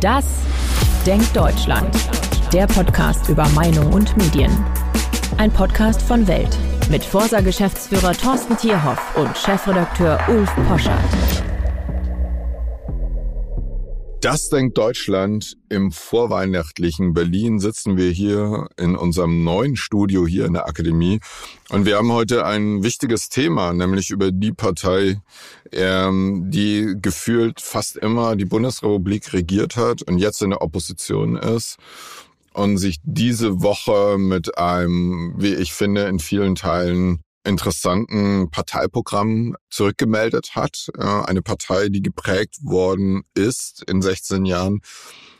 Das Denkt Deutschland. Der Podcast über Meinung und Medien. Ein Podcast von Welt mit Forsa-Geschäftsführer Thorsten Tierhoff und Chefredakteur Ulf Poschardt. Das denkt Deutschland. Im vorweihnachtlichen Berlin sitzen wir hier in unserem neuen Studio hier in der Akademie. Und wir haben heute ein wichtiges Thema, nämlich über die Partei, ähm, die gefühlt fast immer die Bundesrepublik regiert hat und jetzt in der Opposition ist und sich diese Woche mit einem, wie ich finde, in vielen Teilen interessanten Parteiprogramm zurückgemeldet hat. Eine Partei, die geprägt worden ist in 16 Jahren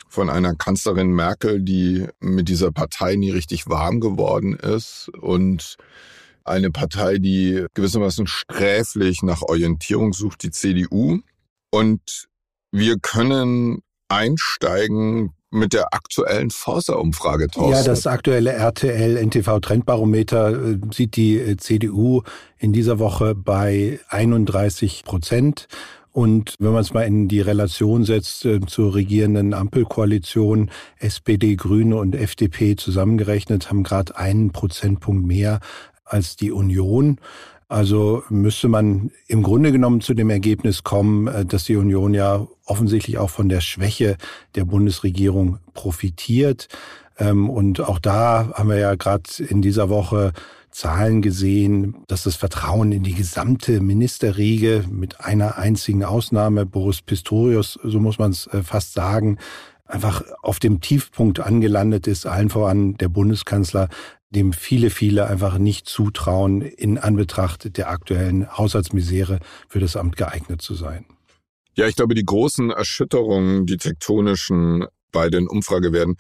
von einer Kanzlerin Merkel, die mit dieser Partei nie richtig warm geworden ist und eine Partei, die gewissermaßen sträflich nach Orientierung sucht, die CDU. Und wir können einsteigen mit der aktuellen Forsa-Umfrage. Ja, das aktuelle RTL-NTV-Trendbarometer äh, sieht die äh, CDU in dieser Woche bei 31 Prozent. Und wenn man es mal in die Relation setzt äh, zur regierenden Ampelkoalition, SPD, Grüne und FDP zusammengerechnet, haben gerade einen Prozentpunkt mehr als die Union. Also müsste man im Grunde genommen zu dem Ergebnis kommen, äh, dass die Union ja offensichtlich auch von der Schwäche der Bundesregierung profitiert. Ähm, und auch da haben wir ja gerade in dieser Woche Zahlen gesehen, dass das Vertrauen in die gesamte Ministerriege mit einer einzigen Ausnahme, Boris Pistorius, so muss man es äh, fast sagen, einfach auf dem Tiefpunkt angelandet ist, allen voran der Bundeskanzler dem viele, viele einfach nicht zutrauen, in Anbetracht der aktuellen Haushaltsmisere für das Amt geeignet zu sein. Ja, ich glaube, die großen Erschütterungen, die tektonischen bei den Umfragewerten,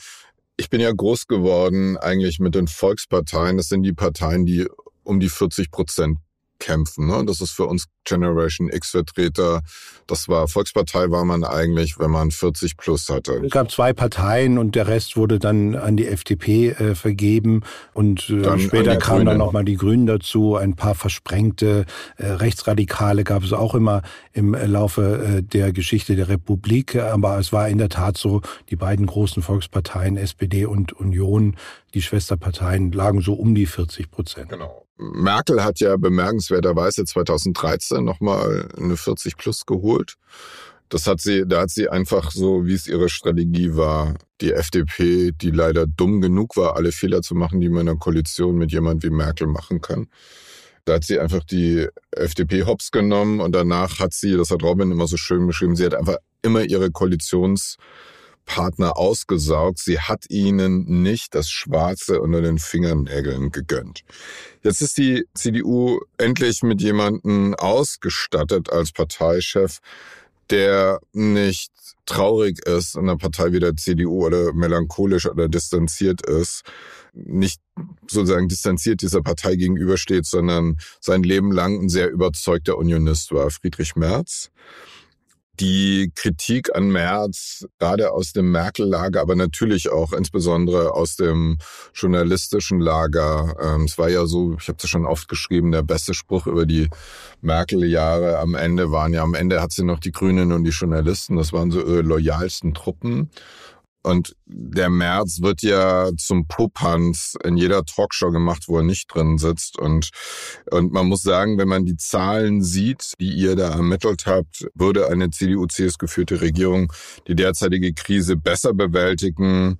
ich bin ja groß geworden eigentlich mit den Volksparteien. Das sind die Parteien, die um die 40 Prozent kämpfen. Ne? Das ist für uns Generation X-Vertreter. Das war Volkspartei war man eigentlich, wenn man 40 plus hatte. Es gab zwei Parteien und der Rest wurde dann an die FDP äh, vergeben und äh, später kamen dann nochmal die Grünen dazu. Ein paar versprengte äh, Rechtsradikale gab es auch immer im Laufe äh, der Geschichte der Republik. Aber es war in der Tat so, die beiden großen Volksparteien, SPD und Union, die Schwesterparteien lagen so um die 40 Prozent. Genau. Merkel hat ja bemerkenswerterweise 2013 nochmal eine 40 plus geholt. Das hat sie, da hat sie einfach so, wie es ihre Strategie war, die FDP, die leider dumm genug war, alle Fehler zu machen, die man in einer Koalition mit jemand wie Merkel machen kann. Da hat sie einfach die FDP hops genommen und danach hat sie, das hat Robin immer so schön beschrieben, sie hat einfach immer ihre Koalitions Partner ausgesaugt. Sie hat ihnen nicht das Schwarze unter den Fingernägeln gegönnt. Jetzt ist die CDU endlich mit jemandem ausgestattet als Parteichef, der nicht traurig ist in einer Partei wie der CDU oder melancholisch oder distanziert ist, nicht sozusagen distanziert dieser Partei gegenübersteht, sondern sein Leben lang ein sehr überzeugter Unionist war, Friedrich Merz die Kritik an Merz, gerade aus dem Merkel-Lager, aber natürlich auch insbesondere aus dem journalistischen Lager. Ähm, es war ja so, ich habe es schon oft geschrieben, der beste Spruch über die Merkel-Jahre am Ende waren ja, am Ende hat sie noch die Grünen und die Journalisten, das waren so ihre loyalsten Truppen. Und der März wird ja zum Popanz in jeder Talkshow gemacht, wo er nicht drin sitzt. Und, und man muss sagen, wenn man die Zahlen sieht, die ihr da ermittelt habt, würde eine CDU-CS geführte Regierung die derzeitige Krise besser bewältigen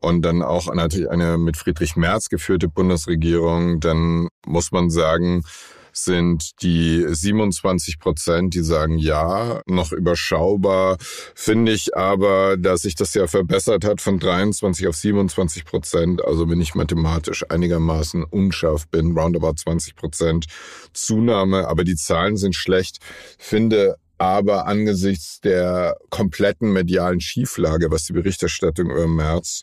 und dann auch natürlich eine mit Friedrich Merz geführte Bundesregierung, dann muss man sagen, sind die 27 Prozent, die sagen ja, noch überschaubar. Finde ich aber, dass sich das ja verbessert hat von 23 auf 27 Prozent. Also wenn ich mathematisch einigermaßen unscharf bin, roundabout 20 Prozent Zunahme. Aber die Zahlen sind schlecht. Finde aber angesichts der kompletten medialen Schieflage, was die Berichterstattung über März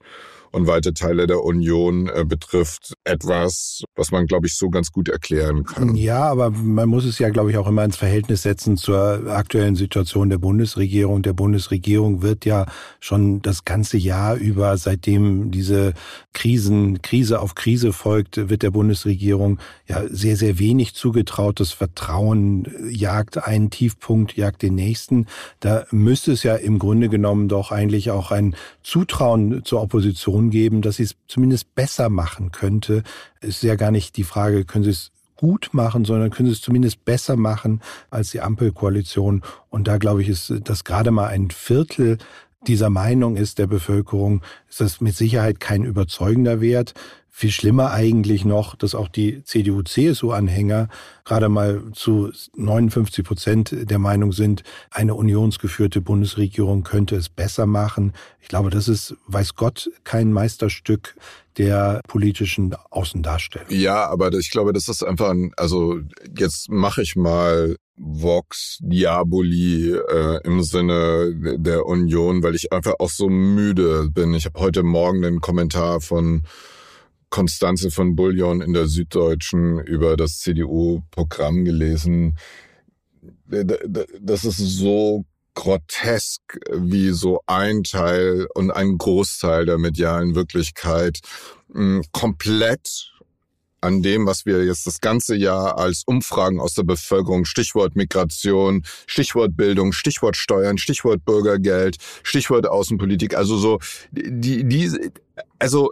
und weite Teile der Union äh, betrifft, etwas, was man, glaube ich, so ganz gut erklären kann. Ja, aber man muss es ja, glaube ich, auch immer ins Verhältnis setzen zur aktuellen Situation der Bundesregierung. Der Bundesregierung wird ja schon das ganze Jahr über, seitdem diese Krisen, Krise auf Krise folgt, wird der Bundesregierung ja sehr, sehr wenig zugetraut. Das Vertrauen jagt einen Tiefpunkt, jagt den nächsten. Da müsste es ja im Grunde genommen doch eigentlich auch ein Zutrauen zur Opposition geben, dass sie es zumindest besser machen könnte. Es ist ja gar nicht die Frage, können sie es gut machen, sondern können sie es zumindest besser machen als die Ampelkoalition. Und da glaube ich, ist das gerade mal ein Viertel dieser Meinung ist der Bevölkerung, ist das mit Sicherheit kein überzeugender Wert. Viel schlimmer eigentlich noch, dass auch die CDU-CSU-Anhänger gerade mal zu 59 Prozent der Meinung sind, eine unionsgeführte Bundesregierung könnte es besser machen. Ich glaube, das ist, weiß Gott, kein Meisterstück der politischen Außendarstellung. Ja, aber ich glaube, das ist einfach ein, also jetzt mache ich mal Vox Diaboli äh, im Sinne der Union, weil ich einfach auch so müde bin. Ich habe heute Morgen den Kommentar von Konstanze von Bullion in der Süddeutschen über das CDU-Programm gelesen. Das ist so grotesk, wie so ein Teil und ein Großteil der medialen Wirklichkeit hm, komplett an dem, was wir jetzt das ganze Jahr als Umfragen aus der Bevölkerung, Stichwort Migration, Stichwort Bildung, Stichwort Steuern, Stichwort Bürgergeld, Stichwort Außenpolitik, also so die die also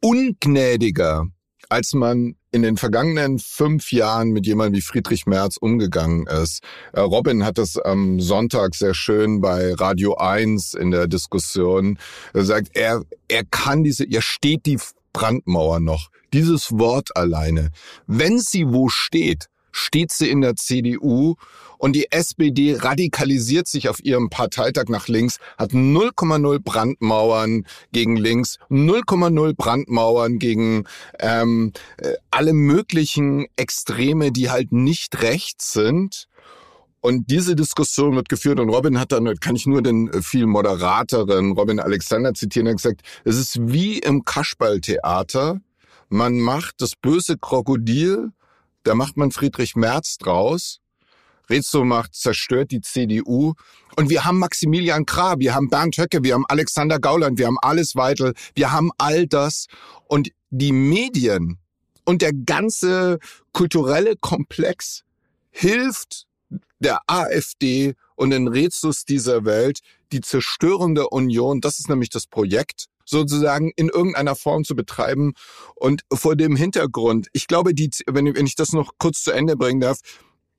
ungnädiger, als man in den vergangenen fünf Jahren mit jemandem wie Friedrich Merz umgegangen ist. Äh, Robin hat das am Sonntag sehr schön bei Radio 1 in der Diskussion gesagt. Er, er kann diese, ihr steht die Brandmauer noch. Dieses Wort alleine. Wenn sie wo steht, steht sie in der CDU und die SPD radikalisiert sich auf ihrem Parteitag nach links, hat 0,0 Brandmauern gegen links, 0,0 Brandmauern gegen ähm, äh, alle möglichen Extreme, die halt nicht rechts sind. Und diese Diskussion wird geführt und Robin hat dann, kann ich nur den äh, viel moderateren Robin Alexander zitieren, er hat gesagt, es ist wie im Kaschballtheater. Man macht das böse Krokodil da macht man Friedrich Merz draus. Rezo macht, zerstört die CDU. Und wir haben Maximilian Krah, wir haben Bernd Höcke, wir haben Alexander Gauland, wir haben Alice Weitel, wir haben all das. Und die Medien und der ganze kulturelle Komplex hilft der AfD und den Rezos dieser Welt, die Zerstörung der Union, das ist nämlich das Projekt, sozusagen in irgendeiner Form zu betreiben. Und vor dem Hintergrund, ich glaube, die, wenn, wenn ich das noch kurz zu Ende bringen darf,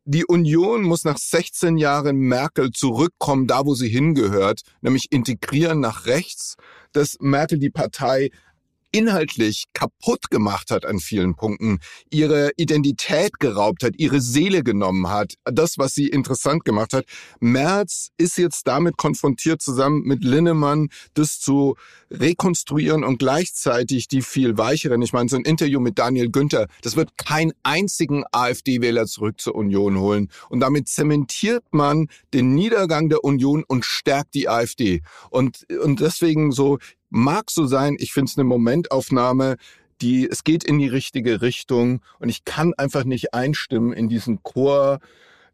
die Union muss nach 16 Jahren Merkel zurückkommen, da wo sie hingehört, nämlich integrieren nach rechts, dass Merkel die Partei inhaltlich kaputt gemacht hat an vielen Punkten, ihre Identität geraubt hat, ihre Seele genommen hat, das, was sie interessant gemacht hat. Merz ist jetzt damit konfrontiert, zusammen mit Linnemann das zu rekonstruieren und gleichzeitig die viel weicheren, ich meine, so ein Interview mit Daniel Günther, das wird keinen einzigen AfD-Wähler zurück zur Union holen. Und damit zementiert man den Niedergang der Union und stärkt die AfD. Und, und deswegen so, Mag so sein, ich finde es eine Momentaufnahme, die, es geht in die richtige Richtung und ich kann einfach nicht einstimmen in diesen Chor,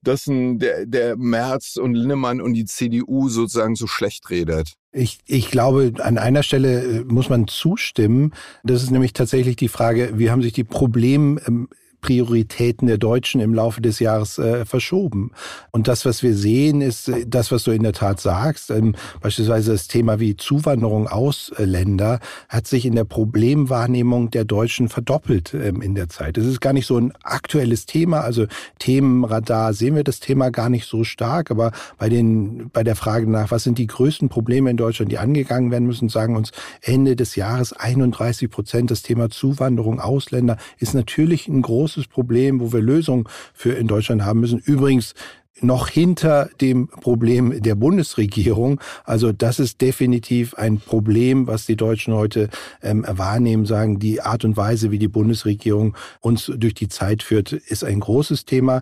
dessen der, der Merz und Linnemann und die CDU sozusagen so schlecht redet. Ich, ich glaube, an einer Stelle äh, muss man zustimmen. Das ist nämlich tatsächlich die Frage, wie haben sich die Problem, ähm, Prioritäten der Deutschen im Laufe des Jahres äh, verschoben. Und das, was wir sehen, ist äh, das, was du in der Tat sagst. Ähm, beispielsweise das Thema wie Zuwanderung Ausländer hat sich in der Problemwahrnehmung der Deutschen verdoppelt ähm, in der Zeit. Es ist gar nicht so ein aktuelles Thema. Also Themenradar sehen wir das Thema gar nicht so stark. Aber bei den, bei der Frage nach, was sind die größten Probleme in Deutschland, die angegangen werden müssen, sagen uns Ende des Jahres 31 Prozent das Thema Zuwanderung Ausländer ist natürlich ein großes großes Problem, wo wir Lösungen für in Deutschland haben müssen. Übrigens noch hinter dem Problem der Bundesregierung. Also das ist definitiv ein Problem, was die Deutschen heute ähm, wahrnehmen, sagen, die Art und Weise, wie die Bundesregierung uns durch die Zeit führt, ist ein großes Thema.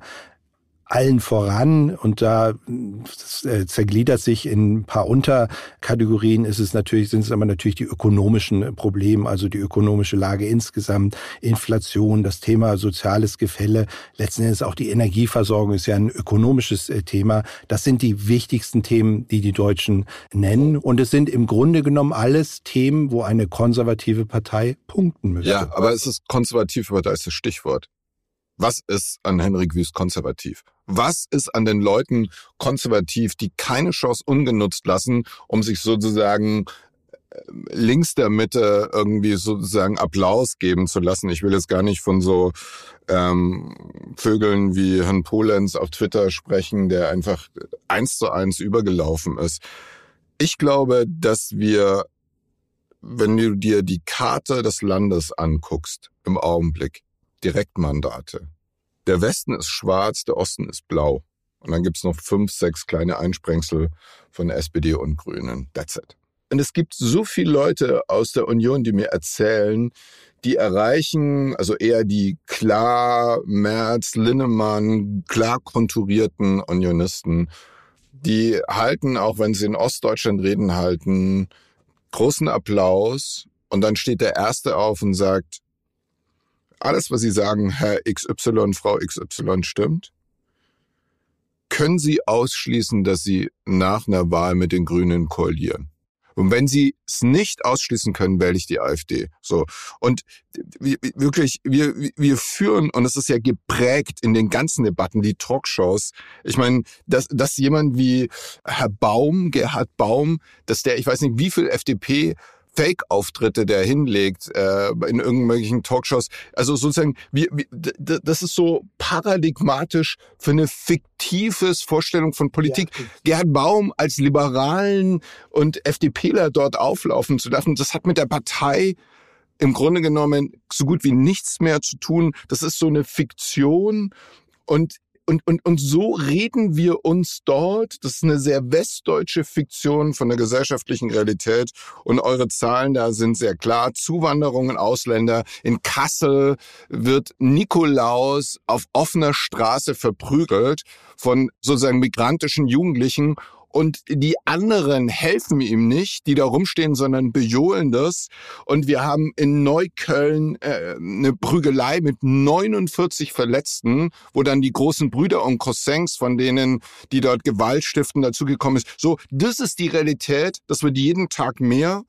Allen voran. Und da äh, zergliedert sich in ein paar Unterkategorien. Ist es natürlich sind es aber natürlich die ökonomischen Probleme also die ökonomische Lage insgesamt Inflation das Thema soziales Gefälle. Letzten Endes auch die Energieversorgung ist ja ein ökonomisches äh, Thema. Das sind die wichtigsten Themen die die Deutschen nennen. Und es sind im Grunde genommen alles Themen wo eine konservative Partei punkten müsste. Ja aber es ist konservativ aber da ist das Stichwort was ist an Henrik Wüst konservativ? Was ist an den Leuten konservativ, die keine Chance ungenutzt lassen, um sich sozusagen äh, links der Mitte irgendwie sozusagen Applaus geben zu lassen. Ich will jetzt gar nicht von so ähm, Vögeln wie Herrn Polenz auf Twitter sprechen, der einfach eins zu eins übergelaufen ist. Ich glaube, dass wir, wenn du dir die Karte des Landes anguckst im Augenblick, Direktmandate. Der Westen ist schwarz, der Osten ist blau. Und dann gibt's noch fünf, sechs kleine Einsprengsel von SPD und Grünen. That's it. Und es gibt so viele Leute aus der Union, die mir erzählen, die erreichen, also eher die klar Merz, Linnemann, klar konturierten Unionisten, die halten, auch wenn sie in Ostdeutschland reden halten, großen Applaus. Und dann steht der Erste auf und sagt, alles, was Sie sagen, Herr XY, Frau XY stimmt? Können Sie ausschließen, dass Sie nach einer Wahl mit den Grünen koalieren? Und wenn Sie es nicht ausschließen können, wähle ich die AfD. So. Und wirklich, wir, wir führen, und es ist ja geprägt in den ganzen Debatten, die Talkshows. Ich meine, dass, dass jemand wie Herr Baum, Gerhard Baum, dass der, ich weiß nicht, wie viel FDP Fake-Auftritte, der hinlegt äh, in irgendwelchen Talkshows. Also sozusagen, wie, wie, das ist so paradigmatisch für eine fiktives Vorstellung von Politik. Ja. Gerhard Baum als Liberalen und FDPler dort auflaufen zu lassen, das hat mit der Partei im Grunde genommen so gut wie nichts mehr zu tun. Das ist so eine Fiktion. Und und, und, und so reden wir uns dort, das ist eine sehr westdeutsche Fiktion von der gesellschaftlichen Realität und eure Zahlen da sind sehr klar. Zuwanderungen, Ausländer. In Kassel wird Nikolaus auf offener Straße verprügelt von sozusagen migrantischen Jugendlichen und die anderen helfen ihm nicht, die da rumstehen, sondern bejohlen das. Und wir haben in Neukölln äh, eine Prügelei mit 49 Verletzten, wo dann die großen Brüder und Cousins, von denen, die dort Gewalt stiften, dazugekommen ist. So, das ist die Realität, das wird jeden Tag mehr.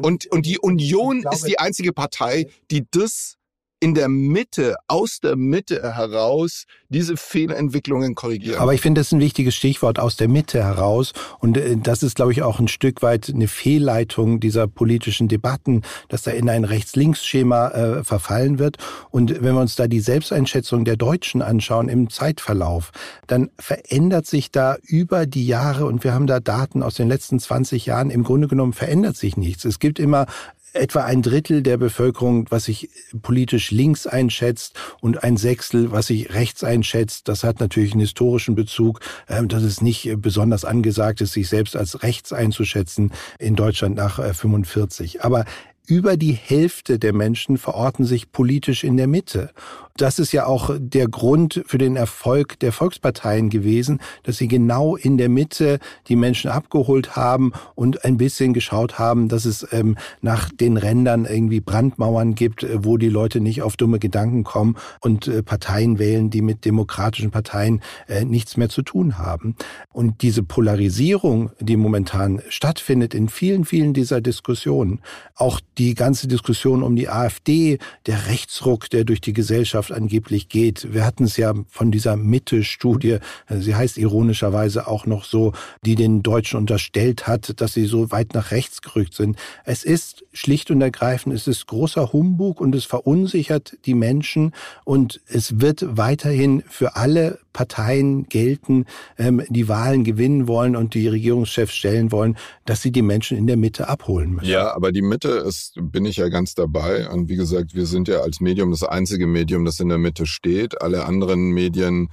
Und, und die Union ist die einzige Partei, die das in der Mitte, aus der Mitte heraus diese Fehlentwicklungen korrigieren. Aber ich finde, das ist ein wichtiges Stichwort aus der Mitte heraus. Und äh, das ist, glaube ich, auch ein Stück weit eine Fehlleitung dieser politischen Debatten, dass da in ein Rechts-Links-Schema äh, verfallen wird. Und wenn wir uns da die Selbsteinschätzung der Deutschen anschauen im Zeitverlauf, dann verändert sich da über die Jahre, und wir haben da Daten aus den letzten 20 Jahren, im Grunde genommen verändert sich nichts. Es gibt immer etwa ein Drittel der Bevölkerung, was sich politisch links einschätzt und ein Sechstel, was sich rechts einschätzt. Das hat natürlich einen historischen Bezug, ähm, dass es nicht besonders angesagt ist, sich selbst als rechts einzuschätzen in Deutschland nach 45. Äh, Aber über die Hälfte der Menschen verorten sich politisch in der Mitte. Das ist ja auch der Grund für den Erfolg der Volksparteien gewesen, dass sie genau in der Mitte die Menschen abgeholt haben und ein bisschen geschaut haben, dass es ähm, nach den Rändern irgendwie Brandmauern gibt, äh, wo die Leute nicht auf dumme Gedanken kommen und äh, Parteien wählen, die mit demokratischen Parteien äh, nichts mehr zu tun haben. Und diese Polarisierung, die momentan stattfindet in vielen, vielen dieser Diskussionen, auch die ganze Diskussion um die AfD, der Rechtsruck, der durch die Gesellschaft Gesellschaft angeblich geht. Wir hatten es ja von dieser Mitte-Studie, sie heißt ironischerweise auch noch so, die den Deutschen unterstellt hat, dass sie so weit nach rechts gerückt sind. Es ist schlicht und ergreifend, es ist großer Humbug und es verunsichert die Menschen und es wird weiterhin für alle Parteien gelten, ähm, die Wahlen gewinnen wollen und die Regierungschefs stellen wollen, dass sie die Menschen in der Mitte abholen müssen. Ja, aber die Mitte ist, bin ich ja ganz dabei. Und wie gesagt, wir sind ja als Medium das einzige Medium, das in der Mitte steht. Alle anderen Medien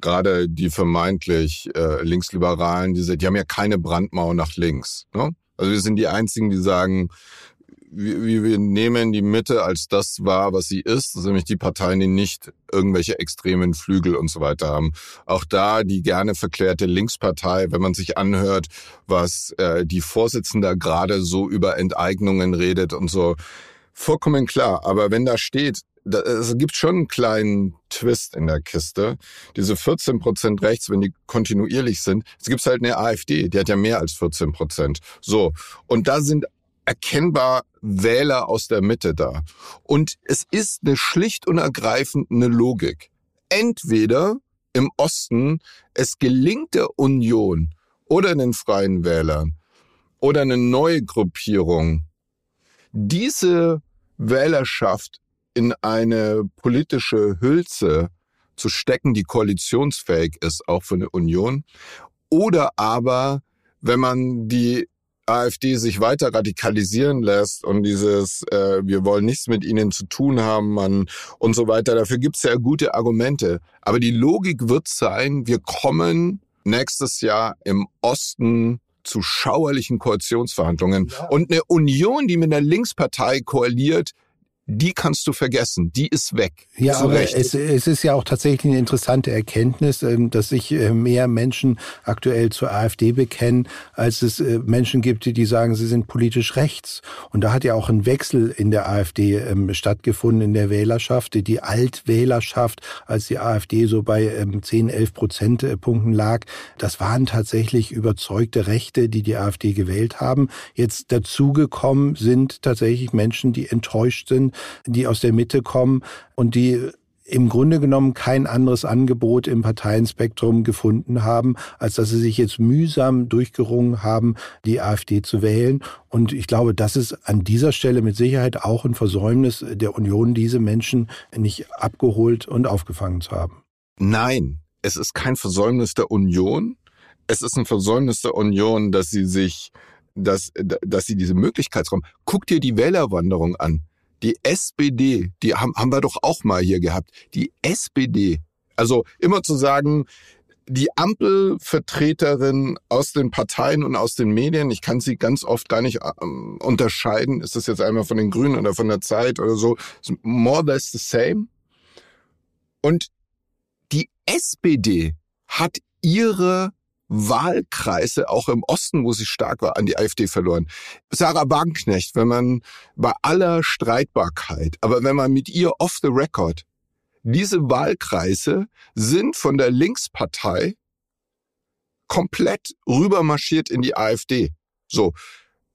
gerade die vermeintlich äh, Linksliberalen, die, die haben ja keine Brandmauer nach links. Ne? Also wir sind die einzigen, die sagen, wir, wir nehmen die Mitte als das wahr, was sie ist, nämlich die Parteien, die nicht irgendwelche extremen Flügel und so weiter haben. Auch da die gerne verklärte Linkspartei, wenn man sich anhört, was äh, die Vorsitzende gerade so über Enteignungen redet und so, vollkommen klar. Aber wenn da steht, es gibt schon einen kleinen Twist in der Kiste. Diese 14 Prozent rechts, wenn die kontinuierlich sind, es gibt halt eine AfD, die hat ja mehr als 14 Prozent. So. Und da sind erkennbar Wähler aus der Mitte da. Und es ist eine schlicht und ergreifend eine Logik. Entweder im Osten es gelingt der Union oder den Freien Wählern oder eine neue Gruppierung, diese Wählerschaft in eine politische Hülse zu stecken, die koalitionsfähig ist, auch für eine Union. Oder aber, wenn man die AfD sich weiter radikalisieren lässt und dieses äh, wir wollen nichts mit ihnen zu tun haben man, und so weiter, dafür gibt es ja gute Argumente. Aber die Logik wird sein, wir kommen nächstes Jahr im Osten zu schauerlichen Koalitionsverhandlungen. Ja. Und eine Union, die mit einer Linkspartei koaliert, die kannst du vergessen, die ist weg. Ja, aber es, es, ist ja auch tatsächlich eine interessante Erkenntnis, ähm, dass sich äh, mehr Menschen aktuell zur AfD bekennen, als es äh, Menschen gibt, die sagen, sie sind politisch rechts. Und da hat ja auch ein Wechsel in der AfD ähm, stattgefunden in der Wählerschaft, die Altwählerschaft, als die AfD so bei 10, ähm, 11 Prozentpunkten lag. Das waren tatsächlich überzeugte Rechte, die die AfD gewählt haben. Jetzt dazugekommen sind tatsächlich Menschen, die enttäuscht sind, die aus der Mitte kommen und die im Grunde genommen kein anderes Angebot im Parteienspektrum gefunden haben, als dass sie sich jetzt mühsam durchgerungen haben, die AfD zu wählen. Und ich glaube, das ist an dieser Stelle mit Sicherheit auch ein Versäumnis der Union, diese Menschen nicht abgeholt und aufgefangen zu haben. Nein, es ist kein Versäumnis der Union. Es ist ein Versäumnis der Union, dass sie sich, dass, dass sie diese Möglichkeitsraum. Guck dir die Wählerwanderung an. Die SPD, die haben, haben wir doch auch mal hier gehabt. Die SPD, also immer zu sagen, die Ampelvertreterin aus den Parteien und aus den Medien, ich kann sie ganz oft gar nicht ähm, unterscheiden, ist das jetzt einmal von den Grünen oder von der Zeit oder so, more or less the same. Und die SPD hat ihre Wahlkreise, auch im Osten, wo sie stark war, an die AfD verloren. Sarah Wagenknecht, wenn man bei aller Streitbarkeit, aber wenn man mit ihr off the record, diese Wahlkreise sind von der Linkspartei komplett rübermarschiert in die AfD. So,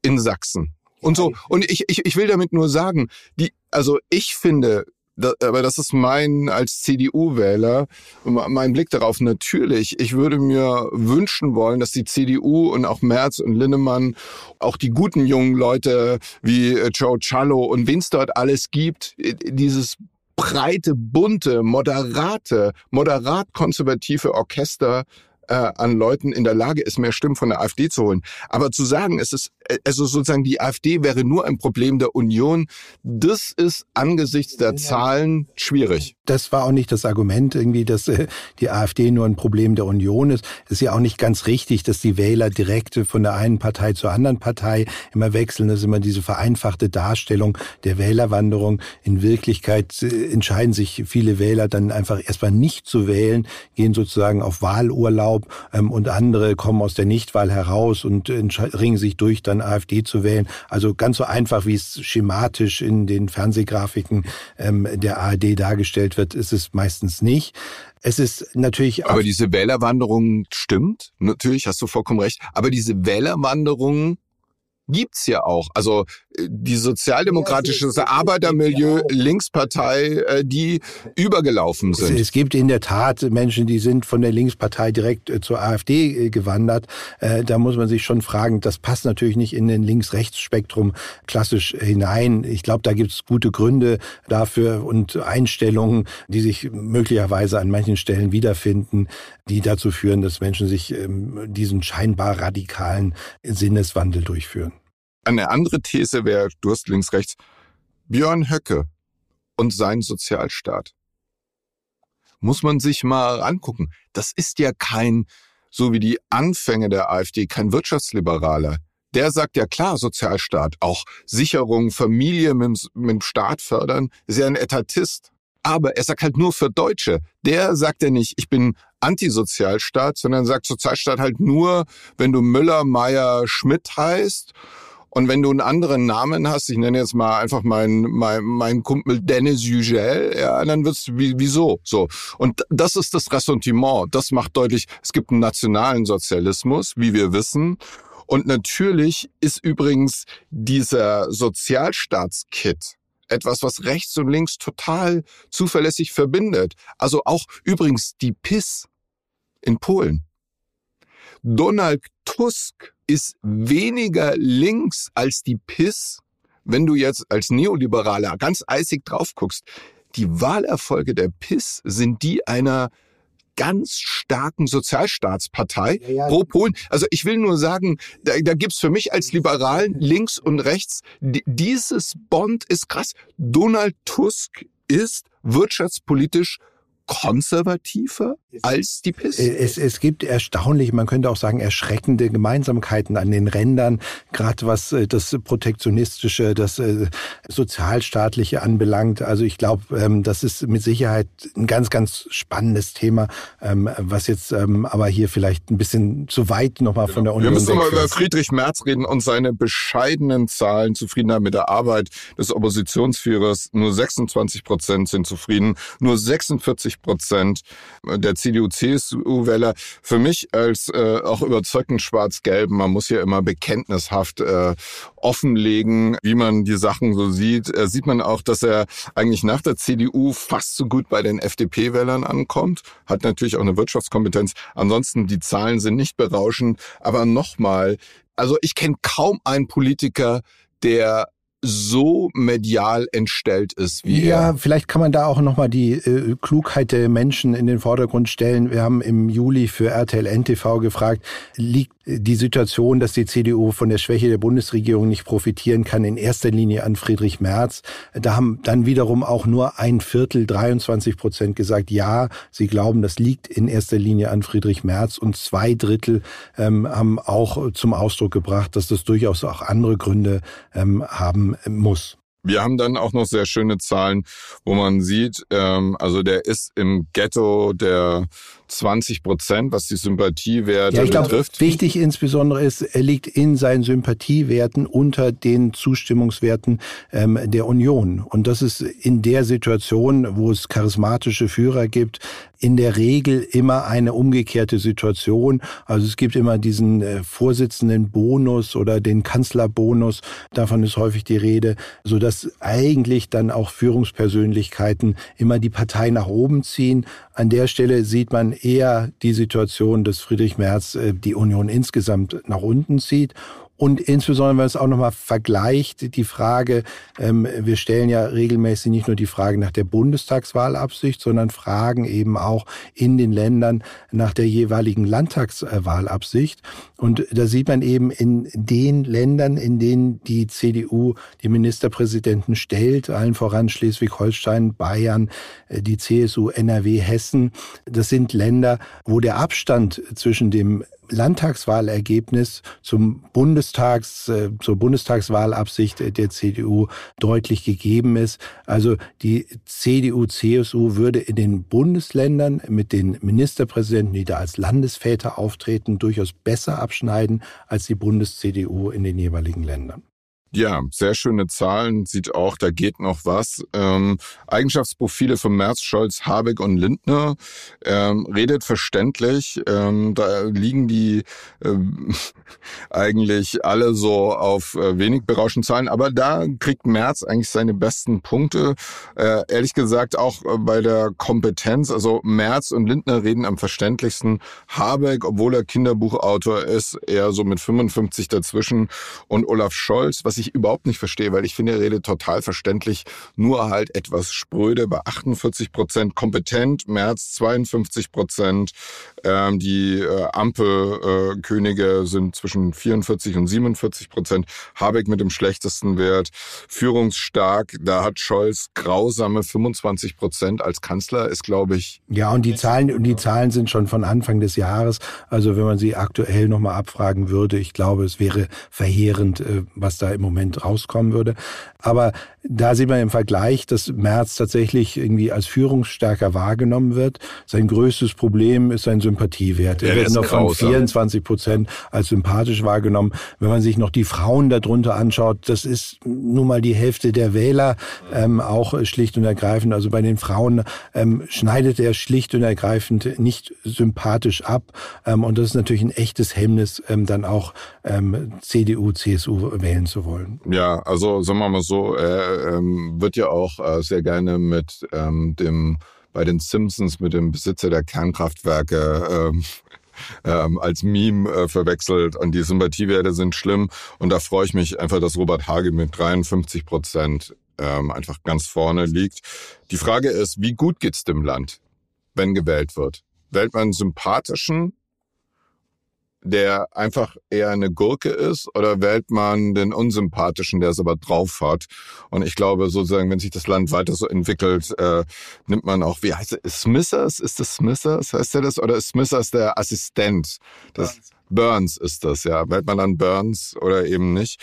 in Sachsen. Und so, und ich, ich, ich will damit nur sagen, die, also ich finde, aber das ist mein als CDU-Wähler mein Blick darauf. Natürlich, ich würde mir wünschen wollen, dass die CDU und auch Merz und Linnemann, auch die guten jungen Leute wie äh, Joe Cialo und wen es dort alles gibt, dieses breite, bunte, moderate, moderat konservative Orchester äh, an Leuten in der Lage ist, mehr Stimmen von der AfD zu holen. Aber zu sagen, es ist, äh, also sozusagen die AfD wäre nur ein Problem der Union, das ist angesichts der Zahlen schwierig. Das war auch nicht das Argument irgendwie, dass äh, die AfD nur ein Problem der Union ist. Es ist ja auch nicht ganz richtig, dass die Wähler direkt von der einen Partei zur anderen Partei immer wechseln. Das ist immer diese vereinfachte Darstellung der Wählerwanderung. In Wirklichkeit entscheiden sich viele Wähler dann einfach erstmal nicht zu wählen, gehen sozusagen auf Wahlurlaub Ähm, und andere kommen aus der Nichtwahl heraus und ringen sich durch, dann AfD zu wählen. Also ganz so einfach, wie es schematisch in den Fernsehgrafiken ähm, der ARD dargestellt wird, ist es meistens nicht. Es ist natürlich. Aber diese Wählerwanderung stimmt, natürlich hast du vollkommen recht. Aber diese Wählerwanderung gibt's ja auch. Also äh, die sozialdemokratische ja, Arbeitermilieu, Linkspartei, äh, die übergelaufen sind. Es, gibt in der Tat Menschen, die sind von der Linkspartei direkt äh, zur AfD gewandert. Da muss man sich schon fragen, das passt natürlich nicht in den Links-Rechts-Spektrum klassisch hinein. Ich glaube, da gibt's gute Gründe dafür und Einstellungen, die sich möglicherweise an manchen Stellen wiederfinden, die dazu führen, dass Menschen sich ähm, diesen scheinbar radikalen Sinneswandel durchführen. Eine andere These wäre, du hast links, rechts, Björn Höcke und sein Sozialstaat. Muss man sich mal angucken. Das ist ja kein, so wie die Anfänge der AfD, kein Wirtschaftsliberaler. der sagt ja klar, Sozialstaat, auch Sicherung, Familie mit, mit dem Staat fördern, ist ja ein Etatist. Aber er sagt halt nur für Deutsche. Der sagt ja nicht, ich bin Antisozialstaat, sondern sagt Sozialstaat halt nur, wenn du Müller, Meyer, Schmidt heißt. Und wenn du einen anderen Namen hast, ich nenne jetzt mal einfach meinen mein, mein Kumpel Dennis Yücel, ja, dann wird's wie, wieso so. Und das ist das Ressentiment. Das macht deutlich, es gibt einen nationalen Sozialismus, wie wir wissen. Und natürlich ist übrigens dieser Sozialstaatskit etwas, was rechts und links total zuverlässig verbindet. Also auch übrigens die PIS in Polen. Donald Tusk ist weniger links als die PIS, wenn du jetzt als Neoliberaler ganz eisig drauf guckst. Die Wahlerfolge der PIS sind die einer ganz starken Sozialstaatspartei ja, ja. pro Polen. Also ich will nur sagen, da, da gibt's für mich als Liberalen links und rechts, dieses Bond ist krass. Donald Tusk ist wirtschaftspolitisch konservativer als die PIS? Äh, es, es gibt erstaunlich, man könnte auch sagen, erschreckende Gemeinsamkeiten an den Rändern, gerade was äh, das Protektionistische, das äh, Sozialstaatliche anbelangt. Also ich glaube, ähm, das ist mit Sicherheit ein ganz, ganz spannendes Thema, ähm, was jetzt ähm, aber hier vielleicht ein bisschen zu weit nochmal genau. von der Union Wir müssen mal über Friedrich Merz reden und seine bescheidenen Zahlen, Zufriedenheit mit der Arbeit des Oppositionsführers. Nur 26 Prozent sind zufrieden, nur 46 Prozent der CDU-CSU-Wähler. Für mich als äh, auch überzeugten Schwarz-Gelben, man muss ja immer bekenntnishaft äh, offenlegen, wie man die Sachen so sieht, äh, sieht man auch, dass er eigentlich nach der CDU fast so gut bei den FDP-Wählern ankommt, hat natürlich auch eine Wirtschaftskompetenz. Ansonsten, die Zahlen sind nicht berauschend. Aber nochmal, also ich kenne kaum einen Politiker, der so medial entstellt ist wie ja, er. Ja, vielleicht kann man da auch nochmal die äh, Klugheit der Menschen in den Vordergrund stellen. Wir haben im Juli für RTL NTV gefragt, liegt die Situation, dass die CDU von der Schwäche der Bundesregierung nicht profitieren kann, in erster Linie an Friedrich Merz. Da haben dann wiederum auch nur ein Viertel, 23 Prozent gesagt, ja, sie glauben, das liegt in erster Linie an Friedrich Merz. Und zwei Drittel ähm, haben auch zum Ausdruck gebracht, dass das durchaus auch andere Gründe ähm, haben muss. Wir haben dann auch noch sehr schöne Zahlen, wo man sieht, ähm, also der ist im Ghetto der 20 Prozent, was die Sympathiewerte ja, ich glaub, betrifft. Wichtig insbesondere ist, er liegt in seinen Sympathiewerten unter den Zustimmungswerten ähm, der Union. Und das ist in der Situation, wo es charismatische Führer gibt, in der Regel immer eine umgekehrte Situation. Also es gibt immer diesen äh, Vorsitzenden Bonus oder den Kanzlerbonus. Davon ist häufig die Rede, so dass eigentlich dann auch Führungspersönlichkeiten immer die Partei nach oben ziehen. An der Stelle sieht man eher die Situation, dass Friedrich Merz äh, die Union insgesamt nach unten zieht. Und insbesondere, wenn man es auch nochmal vergleicht, die Frage, ähm, wir stellen ja regelmäßig nicht nur die Frage nach der Bundestagswahlabsicht, sondern fragen eben auch in den Ländern nach der jeweiligen Landtagswahlabsicht. Und da sieht man eben in den Ländern, in denen die CDU die Ministerpräsidenten stellt, allen voran Schleswig-Holstein, Bayern, äh, die CSU, NRW, Hessen, das sind Länder, wo der Abstand zwischen dem Landtagswahlergebnis zum Bundestags, äh, zur Bundestagswahlabsicht der CDU deutlich gegeben ist. Also die CDU-CSU würde in den Bundesländern mit den Ministerpräsidenten, die da als Landesväter auftreten, durchaus besser abschneiden als die Bundes-CDU in den jeweiligen Ländern. Ja, sehr schöne Zahlen. Sieht auch, da geht noch was. Ähm, Eigenschaftsprofile von Merz, Scholz, Habeck und Lindner. Ähm, redet verständlich. Ähm, da liegen die ähm, eigentlich alle so auf äh, wenig berauschenden Zahlen. Aber da kriegt Merz eigentlich seine besten Punkte. Äh, ehrlich gesagt auch äh, bei der Kompetenz. Also Merz und Lindner reden am verständlichsten. Habeck, obwohl er Kinderbuchautor ist, eher so mit 55 dazwischen. Und Olaf Scholz, was ich überhaupt nicht verstehe, weil ich finde, er redet total verständlich, nur halt etwas spröde, bei 48 Prozent kompetent, März 52 Prozent, ähm, die äh, Ampelkönige äh, sind zwischen 44 und 47 Prozent, Habeck mit dem schlechtesten Wert, führungsstark, da hat Scholz grausame 25 Prozent. Als Kanzler, ist glaube ich. Ja, und die Zahlen, und die Zahlen sind schon von Anfang des Jahres, also wenn man sie aktuell nochmal abfragen würde, ich glaube, es wäre verheerend, äh, was da im Moment rauskommen würde. Aber da sieht man im Vergleich, dass Merz tatsächlich irgendwie als führungsstärker wahrgenommen wird. Sein größtes Problem ist sein Sympathiewert. Er wird noch von 24 Prozent als sympathisch wahrgenommen. Wenn man sich noch die Frauen darunter anschaut, das ist nun mal die Hälfte der Wähler, ähm, auch schlicht und ergreifend. Also bei den Frauen ähm, schneidet er schlicht und ergreifend nicht sympathisch ab. Ähm, und das ist natürlich ein echtes Hemmnis, ähm, dann auch ähm, CDU, CSU wählen zu wollen. Ja, also sagen wir mal so, er ähm, wird ja auch äh, sehr gerne mit ähm, dem bei den Simpsons mit dem Besitzer der Kernkraftwerke ähm, ähm, als Meme äh, verwechselt und die Sympathiewerte sind schlimm und da freue ich mich einfach, dass Robert Hage mit 53 Prozent ähm, einfach ganz vorne liegt. Die Frage ist, wie gut geht's dem Land, wenn gewählt wird? Wählt man sympathischen der einfach eher eine Gurke ist oder wählt man den unsympathischen, der es aber drauf hat? Und ich glaube sozusagen, wenn sich das Land weiter so entwickelt, äh, nimmt man auch, wie heißt es, Smithers? Ist das Smithers? Heißt der das? Oder ist Smithers der Assistent? Das, Burns. Burns ist das, ja. Wählt man dann Burns oder eben nicht?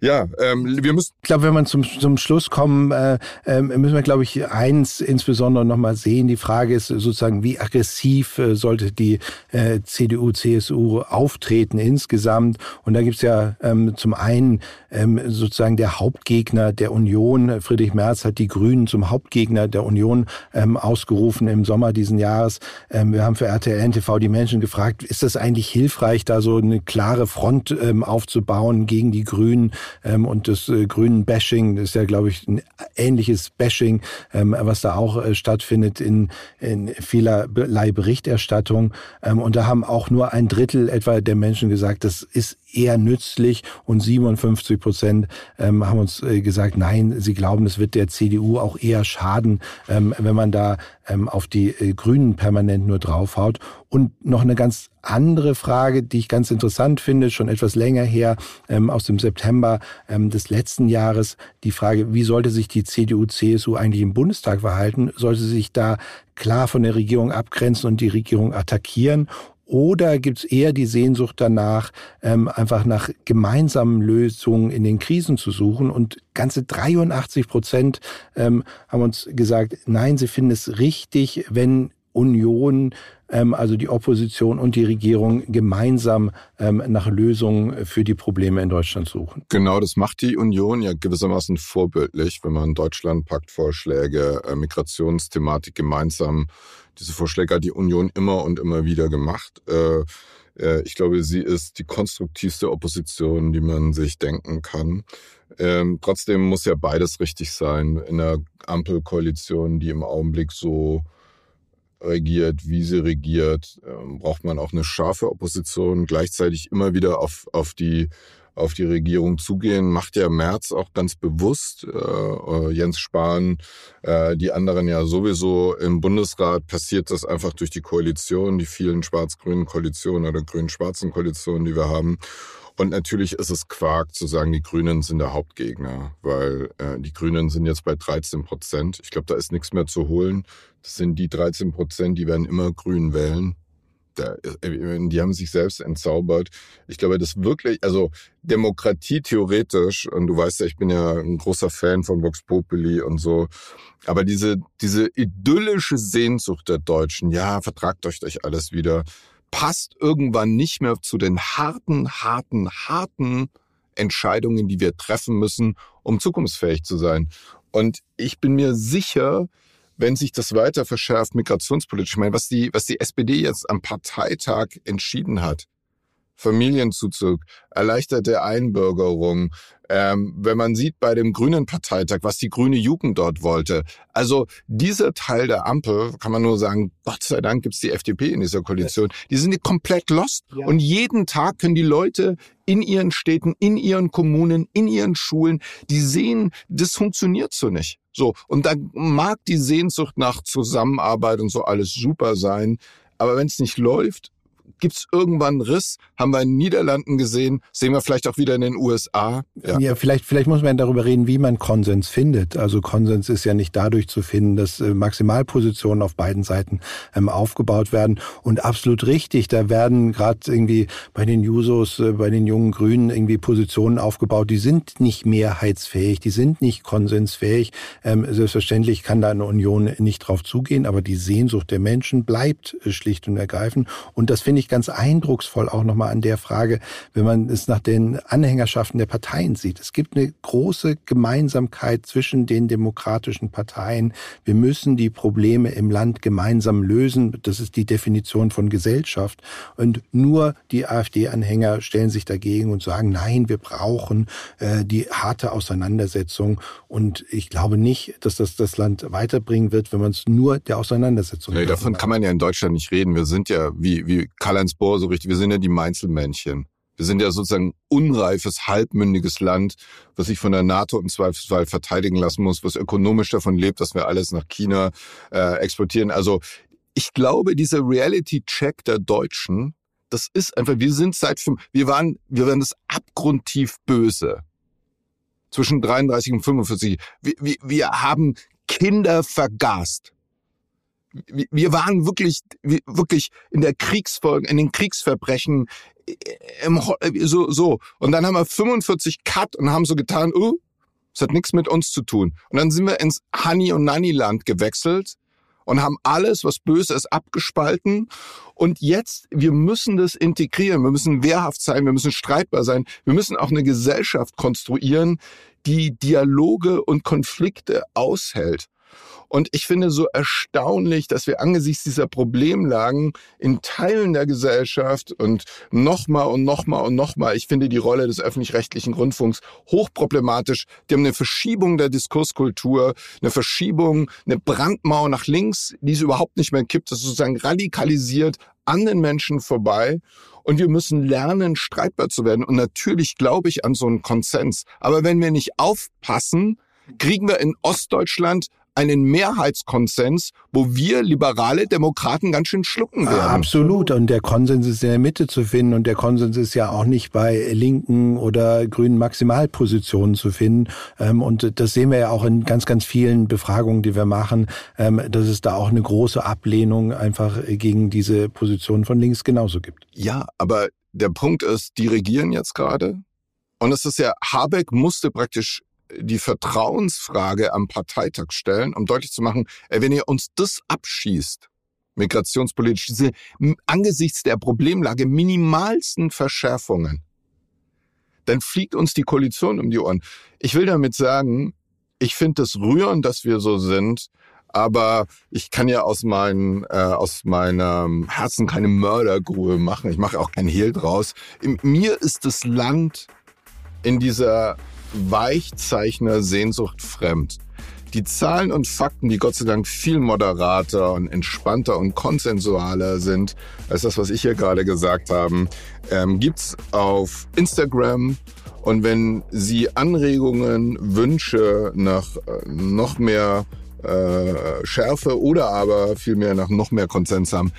Ja, ähm, wir müssen. Ich glaube, wenn man zum, zum Schluss kommen, äh, äh, müssen wir, glaube ich, eins insbesondere nochmal sehen. Die Frage ist sozusagen, wie aggressiv äh, sollte die äh, CDU, CSU auftreten insgesamt? Und da gibt's ja ähm, zum einen ähm, sozusagen der Hauptgegner der Union. Friedrich Merz hat die Grünen zum Hauptgegner der Union ähm, ausgerufen im Sommer diesen Jahres. Ähm, wir haben für RTL NTV die Menschen gefragt, ist das eigentlich hilfreich, da so eine klare Front ähm, aufzubauen gegen die Grünen? Ähm, und das äh, grünen Bashing, ist ja, glaube ich, ein ähnliches Bashing, ähm, was da auch äh, stattfindet in, in vielerlei Berichterstattung. Ähm, und da haben auch nur ein Drittel etwa der Menschen gesagt, das ist eher nützlich und 57 Prozent ähm, haben uns äh, gesagt, nein, sie glauben, es wird der CDU auch eher schaden, ähm, wenn man da ähm, auf die äh, Grünen permanent nur draufhaut. Und noch eine ganz andere Frage, die ich ganz interessant finde, schon etwas länger her, ähm, aus dem September ähm, des letzten Jahres, die Frage, wie sollte sich die CDU, CSU eigentlich im Bundestag verhalten? Sollte sie sich da klar von der Regierung abgrenzen und die Regierung attackieren? Oder gibt es eher die Sehnsucht danach, ähm, einfach nach gemeinsamen Lösungen in den Krisen zu suchen? Und ganze 83 Prozent ähm, haben uns gesagt, nein, sie finden es richtig, wenn Union, ähm, also die Opposition und die Regierung gemeinsam ähm, nach Lösungen für die Probleme in Deutschland suchen. Genau, das macht die Union ja gewissermaßen vorbildlich, wenn man Deutschlandpaktvorschläge, äh, Migrationsthematik gemeinsam diese Vorschläge hat die Union immer und immer wieder gemacht. Äh, äh, ich glaube, sie ist die konstruktivste Opposition, die man sich denken kann. Ähm, trotzdem muss ja beides richtig sein. In einer Ampelkoalition, die im Augenblick so regiert, wie sie regiert, ähm, braucht man auch eine scharfe Opposition, gleichzeitig immer wieder auf, auf die auf die Regierung zugehen, macht ja Merz auch ganz bewusst. Äh, äh, Jens Spahn, äh, die anderen ja sowieso im Bundesrat passiert das einfach durch die Koalition, die vielen schwarz-grünen Koalitionen oder grün-schwarzen Koalitionen, die wir haben. Und natürlich ist es Quark zu sagen, die Grünen sind der Hauptgegner, weil äh, die Grünen sind jetzt bei 13 Prozent. Ich glaube, da ist nichts mehr zu holen. Das sind die 13 Prozent, die werden immer Grün wählen da, äh, die haben sich selbst entzaubert. Ich glaube, das wirklich, also Demokratie theoretisch, und du weißt ja, ich bin ja ein großer Fan von Vox Populi und so, aber diese, diese idyllische Sehnsucht der Deutschen, ja, vertragt euch euch alles wieder, passt irgendwann nicht mehr zu den harten, harten, harten Entscheidungen, die wir treffen müssen, um zukunftsfähig zu sein. Und ich bin mir sicher, wenn sich das weiter verschärft, migrationspolitisch, ich meine, was die, was die SPD jetzt am Parteitag entschieden hat, Familienzuzug, erleichterte Einbürgerung, ähm, wenn man sieht bei dem Grünen Parteitag, was die grüne Jugend dort wollte. Also dieser Teil der Ampel, kann man nur sagen, Gott sei Dank gibt's die FDP in dieser Koalition. Die sind komplett lost. Ja. Und jeden Tag können die Leute in ihren Städten, in ihren Kommunen, in ihren Schulen, die sehen, das funktioniert so nicht. So. Und da mag die Sehnsucht nach Zusammenarbeit und so alles super sein. Aber wenn es nicht läuft, gibt es irgendwann einen Riss, haben wir in den Niederlanden gesehen, sehen wir vielleicht auch wieder in den USA. Ja. ja, vielleicht, vielleicht muss man darüber reden, wie man Konsens findet. Also Konsens ist ja nicht dadurch zu finden, dass äh, Maximalpositionen auf beiden Seiten ähm, aufgebaut werden. Und absolut richtig, da werden gerade irgendwie bei den Jusos, äh, bei den jungen Grünen irgendwie Positionen aufgebaut, die sind nicht mehrheitsfähig, die sind nicht konsensfähig. Ähm, selbstverständlich kann da eine Union nicht drauf zugehen, aber die Sehnsucht der Menschen bleibt äh, schlicht und ergreifend. Und das finde ich ich ganz eindrucksvoll auch nochmal an der Frage, wenn man es nach den Anhängerschaften der Parteien sieht. Es gibt eine große Gemeinsamkeit zwischen den demokratischen Parteien. Wir müssen die Probleme im Land gemeinsam lösen. Das ist die Definition von Gesellschaft. Und nur die AfD-Anhänger stellen sich dagegen und sagen, nein, wir brauchen äh, die harte Auseinandersetzung. Und ich glaube nicht, dass das das Land weiterbringen wird, wenn man es nur der Auseinandersetzung. Nee, davon kann man ja in Deutschland nicht reden. Wir sind ja, wie, wie Karl Karl-Heinz so richtig, wir sind ja die Meinzelmännchen. Wir sind ja sozusagen unreifes, halbmündiges Land, was sich von der NATO im Zweifelsfall verteidigen lassen muss, was ökonomisch davon lebt, dass wir alles nach China äh, exportieren. Also ich glaube, dieser Reality-Check der Deutschen, das ist einfach, wir sind seit wir waren, wir waren das abgrundtief böse. Zwischen 33 und 45. Wir, wir, wir haben Kinder vergast wir waren wirklich, wirklich in der Kriegsfolge, in den Kriegsverbrechen äh, im, so, so. Und dann haben wir 45 Cut und haben so getan, oh, das hat nichts mit uns zu tun. Und dann sind wir ins Honey- und Nanny-Land gewechselt und haben alles, was böse ist, abgespalten. Und jetzt, wir müssen das integrieren. Wir müssen wehrhaft sein. Wir müssen streitbar sein. Wir müssen auch eine Gesellschaft konstruieren, die Dialoge und Konflikte aushält. Und ich finde so erstaunlich, dass wir angesichts dieser Problemlagen in Teilen der Gesellschaft und nochmal und nochmal und nochmal, ich finde die Rolle des öffentlich-rechtlichen Rundfunks hochproblematisch. Die haben eine Verschiebung der Diskurskultur, eine Verschiebung, eine Brandmauer nach links, die es überhaupt nicht mehr gibt. Das ist sozusagen radikalisiert an den Menschen vorbei. Und wir müssen lernen, streitbar zu werden. Und natürlich glaube ich an so einen Konsens. Aber wenn wir nicht aufpassen, kriegen wir in Ostdeutschland einen Mehrheitskonsens, wo wir liberale Demokraten ganz schön schlucken werden. Absolut. Und der Konsens ist in der Mitte zu finden. Und der Konsens ist ja auch nicht bei linken oder grünen Maximalpositionen zu finden. Ähm, und das sehen wir ja auch in ganz, ganz vielen Befragungen, die wir machen, ähm, dass es da auch eine große Ablehnung einfach gegen diese Position von links genauso gibt. Ja, aber der Punkt ist, die regieren jetzt gerade. Und es ist ja, Habeck musste praktisch die Vertrauensfrage am Parteitag stellen, um deutlich zu machen, wenn ihr uns das abschießt, migrationspolitisch, diese angesichts der Problemlage minimalsten Verschärfungen, dann fliegt uns die Koalition um die Ohren. Ich will damit sagen, ich finde es rührend, dass wir so sind, aber ich kann ja aus, mein, äh, aus meinem Herzen keine Mördergrube machen. Ich mache auch kein Hehl draus. In mir ist das Land in dieser Weichzeichner Sehnsucht fremd. Die Zahlen und Fakten, die Gott sei Dank viel moderater und entspannter und konsensualer sind als das, was ich hier gerade gesagt habe, ähm, gibt's auf Instagram. Und wenn Sie Anregungen, Wünsche nach äh, noch mehr äh, Schärfe oder aber vielmehr nach noch mehr Konsens haben,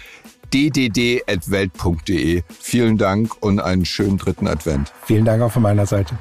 ddd.welt.de. Vielen Dank und einen schönen dritten Advent. Vielen Dank auch von meiner Seite.